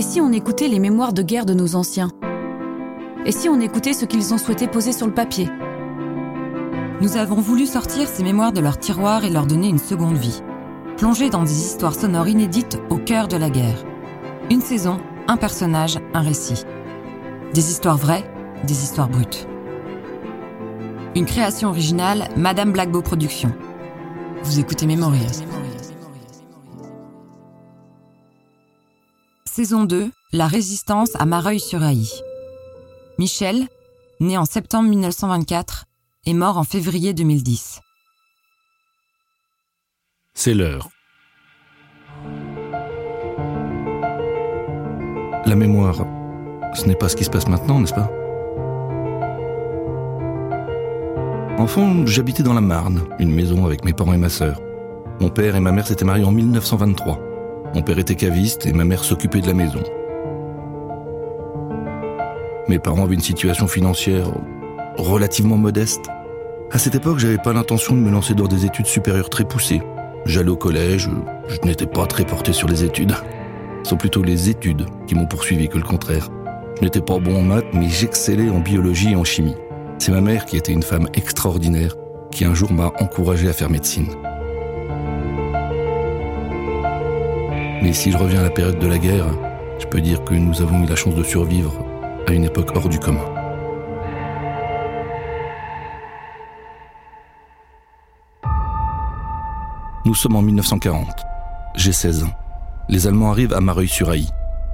Et si on écoutait les mémoires de guerre de nos anciens? Et si on écoutait ce qu'ils ont souhaité poser sur le papier? Nous avons voulu sortir ces mémoires de leur tiroir et leur donner une seconde vie. Plonger dans des histoires sonores inédites au cœur de la guerre. Une saison, un personnage, un récit. Des histoires vraies, des histoires brutes. Une création originale, Madame Blackbow Productions. Vous écoutez Memories. Saison 2, La résistance à Mareuil-sur-Ailly. Michel, né en septembre 1924, est mort en février 2010. C'est l'heure. La mémoire, ce n'est pas ce qui se passe maintenant, n'est-ce pas? Enfant, j'habitais dans la Marne, une maison avec mes parents et ma sœur. Mon père et ma mère s'étaient mariés en 1923. Mon père était caviste et ma mère s'occupait de la maison. Mes parents avaient une situation financière relativement modeste. À cette époque, j'avais pas l'intention de me lancer dans des études supérieures très poussées. J'allais au collège, je n'étais pas très porté sur les études. Ce sont plutôt les études qui m'ont poursuivi que le contraire. Je n'étais pas bon en maths, mais j'excellais en biologie et en chimie. C'est ma mère qui était une femme extraordinaire, qui un jour m'a encouragé à faire médecine. Mais si je reviens à la période de la guerre, je peux dire que nous avons eu la chance de survivre à une époque hors du commun. Nous sommes en 1940. J'ai 16 ans. Les Allemands arrivent à Mareuil-sur-Ailly.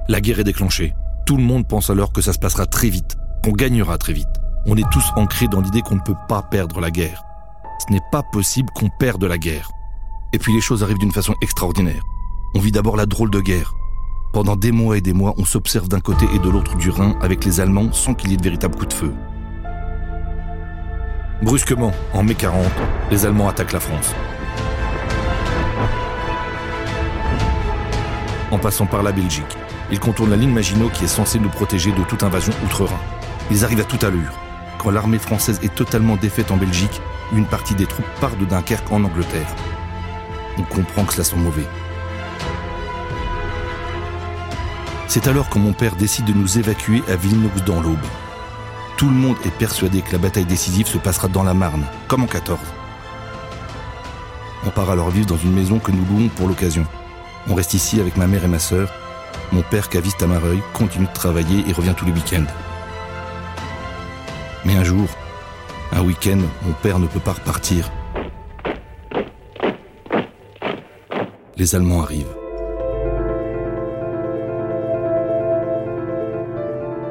La guerre est déclenchée. Tout le monde pense alors que ça se passera très vite, qu'on gagnera très vite. On est tous ancrés dans l'idée qu'on ne peut pas perdre la guerre. Ce n'est pas possible qu'on perde la guerre. Et puis les choses arrivent d'une façon extraordinaire. On vit d'abord la drôle de guerre. Pendant des mois et des mois, on s'observe d'un côté et de l'autre du Rhin avec les Allemands sans qu'il y ait de véritable coup de feu. Brusquement, en mai 40, les Allemands attaquent la France. En passant par la Belgique, ils contournent la ligne Maginot qui est censée nous protéger de toute invasion outre-Rhin. Ils arrivent à toute allure. Quand l'armée française est totalement défaite en Belgique, une partie des troupes part de Dunkerque en Angleterre. On comprend que cela sent mauvais. C'est alors que mon père décide de nous évacuer à Villeneuve dans l'Aube. Tout le monde est persuadé que la bataille décisive se passera dans la Marne, comme en 14. On part alors vivre dans une maison que nous louons pour l'occasion. On reste ici avec ma mère et ma sœur. Mon père, caviste à Mareuil, continue de travailler et revient tous les week-ends. Mais un jour, un week-end, mon père ne peut pas repartir. Les Allemands arrivent.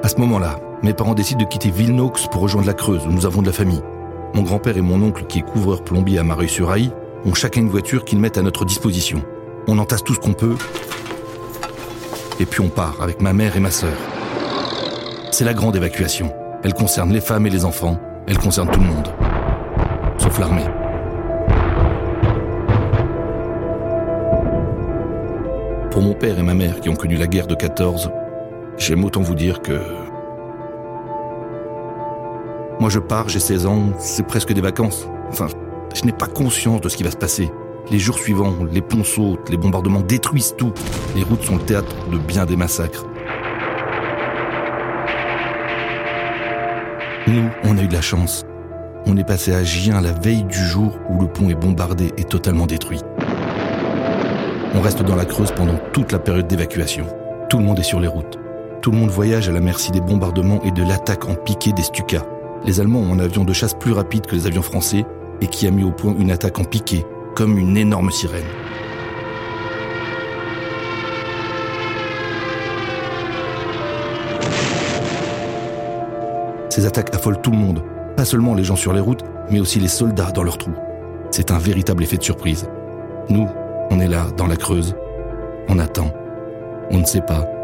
À ce moment-là, mes parents décident de quitter Villeneuve pour rejoindre la Creuse, où nous avons de la famille. Mon grand-père et mon oncle, qui est couvreur plombier à Mareuil-sur-Ailly, ont chacun une voiture qu'ils mettent à notre disposition. On entasse tout ce qu'on peut, et puis on part avec ma mère et ma sœur. C'est la grande évacuation. Elle concerne les femmes et les enfants, elle concerne tout le monde, sauf l'armée. Pour mon père et ma mère qui ont connu la guerre de 14, j'aime autant vous dire que... Moi je pars, j'ai 16 ans, c'est presque des vacances. Enfin, je n'ai pas conscience de ce qui va se passer. Les jours suivants, les ponts sautent, les bombardements détruisent tout. Les routes sont le théâtre de bien des massacres. Nous, on a eu de la chance. On est passé à Gien la veille du jour où le pont est bombardé et totalement détruit. On reste dans la Creuse pendant toute la période d'évacuation. Tout le monde est sur les routes. Tout le monde voyage à la merci des bombardements et de l'attaque en piqué des Stukas. Les Allemands ont un avion de chasse plus rapide que les avions français et qui a mis au point une attaque en piqué, comme une énorme sirène. Ces attaques affolent tout le monde, pas seulement les gens sur les routes, mais aussi les soldats dans leurs trous. C'est un véritable effet de surprise. Nous, on est là, dans la Creuse. On attend. On ne sait pas.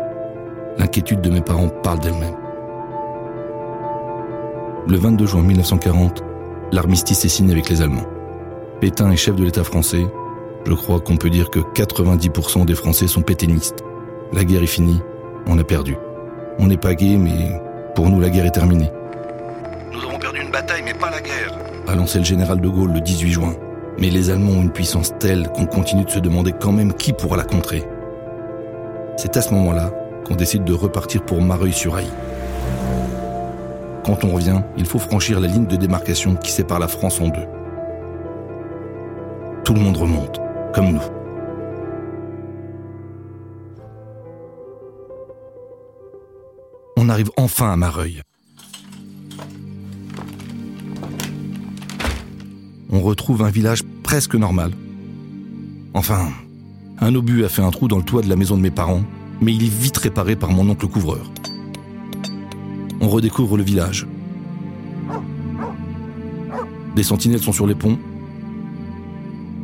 L'inquiétude de mes parents parle d'elle-même. Le 22 juin 1940, l'armistice est signé avec les Allemands. Pétain est chef de l'État français. Je crois qu'on peut dire que 90% des Français sont pétainistes. La guerre est finie. On a perdu. On n'est pas gay, mais pour nous, la guerre est terminée. Nous avons perdu une bataille, mais pas la guerre. A lancé le général de Gaulle le 18 juin. Mais les Allemands ont une puissance telle qu'on continue de se demander quand même qui pourra la contrer. C'est à ce moment-là qu'on décide de repartir pour Mareuil-sur-Aille. Quand on revient, il faut franchir la ligne de démarcation qui sépare la France en deux. Tout le monde remonte, comme nous. On arrive enfin à Mareuil. On retrouve un village presque normal. Enfin, un obus a fait un trou dans le toit de la maison de mes parents, mais il est vite réparé par mon oncle couvreur. On redécouvre le village. Des sentinelles sont sur les ponts.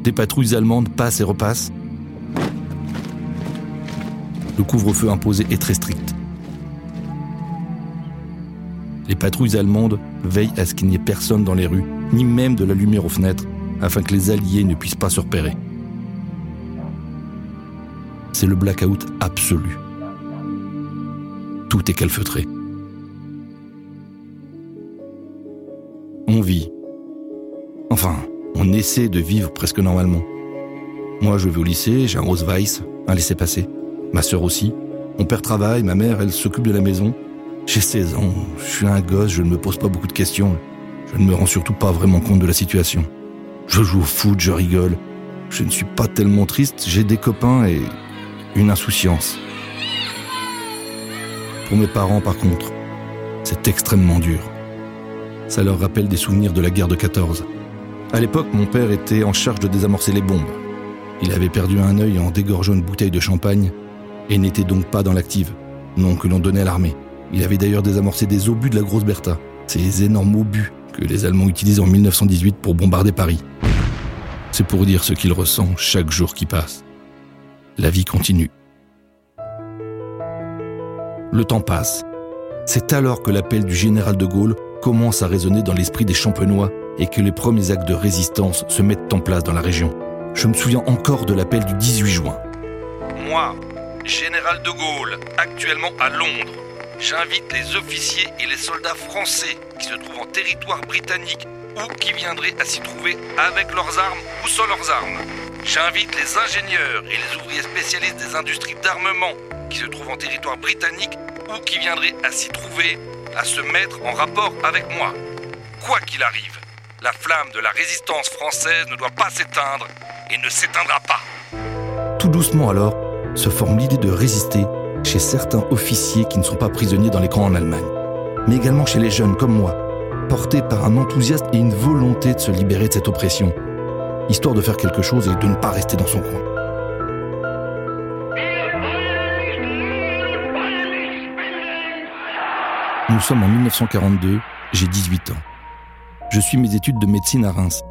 Des patrouilles allemandes passent et repassent. Le couvre-feu imposé est très strict. Les patrouilles allemandes veillent à ce qu'il n'y ait personne dans les rues, ni même de la lumière aux fenêtres, afin que les Alliés ne puissent pas se repérer. C'est le blackout absolu. Tout est calfeutré. On vit. Enfin, on essaie de vivre presque normalement. Moi, je vais au lycée, j'ai un Rose Weiss, un laissez-passer. Ma sœur aussi. Mon père travaille, ma mère, elle s'occupe de la maison. J'ai 16 ans, je suis un gosse, je ne me pose pas beaucoup de questions. Je ne me rends surtout pas vraiment compte de la situation. Je joue au foot, je rigole. Je ne suis pas tellement triste, j'ai des copains et une insouciance. Pour mes parents, par contre, c'est extrêmement dur. Ça leur rappelle des souvenirs de la guerre de 14. À l'époque, mon père était en charge de désamorcer les bombes. Il avait perdu un œil en dégorgeant une bouteille de champagne et n'était donc pas dans l'active, nom que l'on donnait à l'armée. Il avait d'ailleurs désamorcé des obus de la Grosse Bertha, ces énormes obus que les Allemands utilisaient en 1918 pour bombarder Paris. C'est pour dire ce qu'il ressent chaque jour qui passe. La vie continue. Le temps passe. C'est alors que l'appel du général de Gaulle commence à résonner dans l'esprit des champenois et que les premiers actes de résistance se mettent en place dans la région. Je me souviens encore de l'appel du 18 juin. Moi, général de Gaulle, actuellement à Londres, j'invite les officiers et les soldats français qui se trouvent en territoire britannique ou qui viendraient à s'y trouver avec leurs armes ou sans leurs armes. J'invite les ingénieurs et les ouvriers spécialistes des industries d'armement qui se trouvent en territoire britannique ou qui viendraient à s'y trouver à se mettre en rapport avec moi. Quoi qu'il arrive, la flamme de la résistance française ne doit pas s'éteindre et ne s'éteindra pas. Tout doucement alors, se forme l'idée de résister chez certains officiers qui ne sont pas prisonniers dans les camps en Allemagne, mais également chez les jeunes comme moi, portés par un enthousiasme et une volonté de se libérer de cette oppression, histoire de faire quelque chose et de ne pas rester dans son coin. Nous sommes en 1942, j'ai 18 ans. Je suis mes études de médecine à Reims.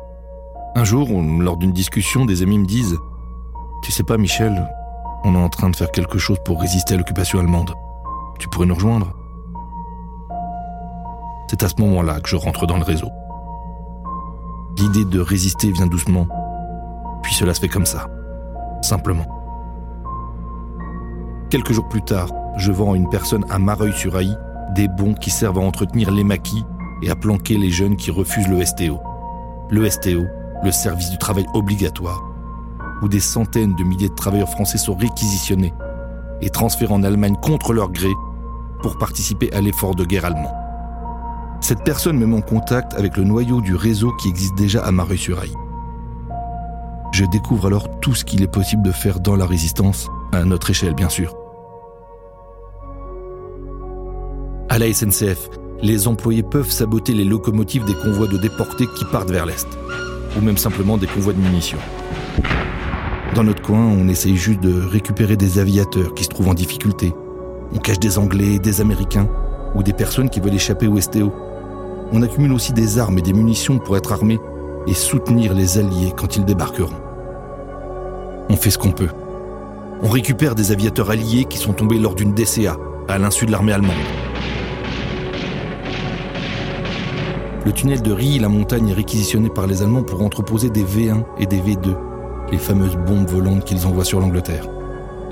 Un jour, lors d'une discussion, des amis me disent Tu sais pas, Michel, on est en train de faire quelque chose pour résister à l'occupation allemande. Tu pourrais nous rejoindre? C'est à ce moment-là que je rentre dans le réseau. L'idée de résister vient doucement, puis cela se fait comme ça, simplement. Quelques jours plus tard, je vends à une personne à Mareuil-sur-Aï des bons qui servent à entretenir les maquis et à planquer les jeunes qui refusent le STO. Le STO, le service du travail obligatoire, où des centaines de milliers de travailleurs français sont réquisitionnés et transférés en Allemagne contre leur gré pour participer à l'effort de guerre allemand. Cette personne met en contact avec le noyau du réseau qui existe déjà à Mareuil-sur-Aï. Je découvre alors tout ce qu'il est possible de faire dans la résistance, à notre échelle bien sûr. À la SNCF, les employés peuvent saboter les locomotives des convois de déportés qui partent vers l'Est, ou même simplement des convois de munitions. Dans notre coin, on essaye juste de récupérer des aviateurs qui se trouvent en difficulté. On cache des Anglais, des Américains, ou des personnes qui veulent échapper au STO. On accumule aussi des armes et des munitions pour être armés et soutenir les Alliés quand ils débarqueront. On fait ce qu'on peut. On récupère des aviateurs alliés qui sont tombés lors d'une DCA, à l'insu de l'armée allemande. Le tunnel de Rie, la montagne, est réquisitionné par les Allemands pour entreposer des V1 et des V2, les fameuses bombes volantes qu'ils envoient sur l'Angleterre.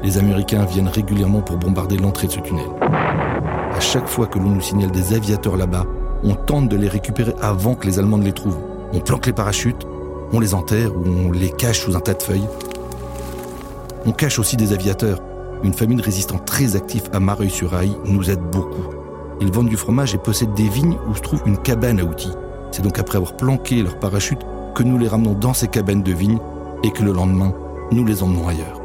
Les Américains viennent régulièrement pour bombarder l'entrée de ce tunnel. À chaque fois que l'on nous signale des aviateurs là-bas, on tente de les récupérer avant que les Allemands ne les trouvent. On planque les parachutes, on les enterre ou on les cache sous un tas de feuilles. On cache aussi des aviateurs, une famille de résistants très actifs à Mareuil-sur-Aille nous aide beaucoup. Ils vendent du fromage et possèdent des vignes où se trouve une cabane à outils. C'est donc après avoir planqué leur parachute que nous les ramenons dans ces cabanes de vignes et que le lendemain, nous les emmenons ailleurs.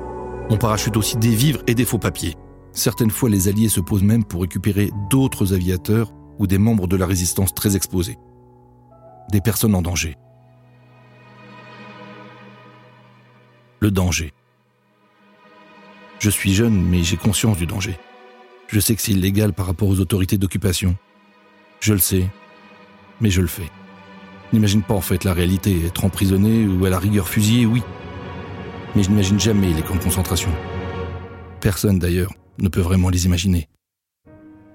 On parachute aussi des vivres et des faux papiers. Certaines fois, les Alliés se posent même pour récupérer d'autres aviateurs ou des membres de la résistance très exposés. Des personnes en danger. Le danger. Je suis jeune, mais j'ai conscience du danger. Je sais que c'est illégal par rapport aux autorités d'occupation. Je le sais, mais je le fais. N'imagine pas en fait la réalité, être emprisonné ou à la rigueur fusillé, oui. Mais je n'imagine jamais les camps de concentration. Personne d'ailleurs ne peut vraiment les imaginer.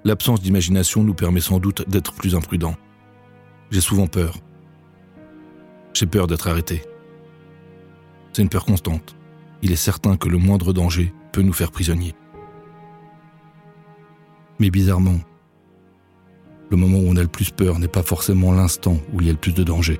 L'absence d'imagination nous permet sans doute d'être plus imprudents. J'ai souvent peur. J'ai peur d'être arrêté. C'est une peur constante. Il est certain que le moindre danger peut nous faire prisonniers. Mais bizarrement, le moment où on a le plus peur n'est pas forcément l'instant où il y a le plus de danger.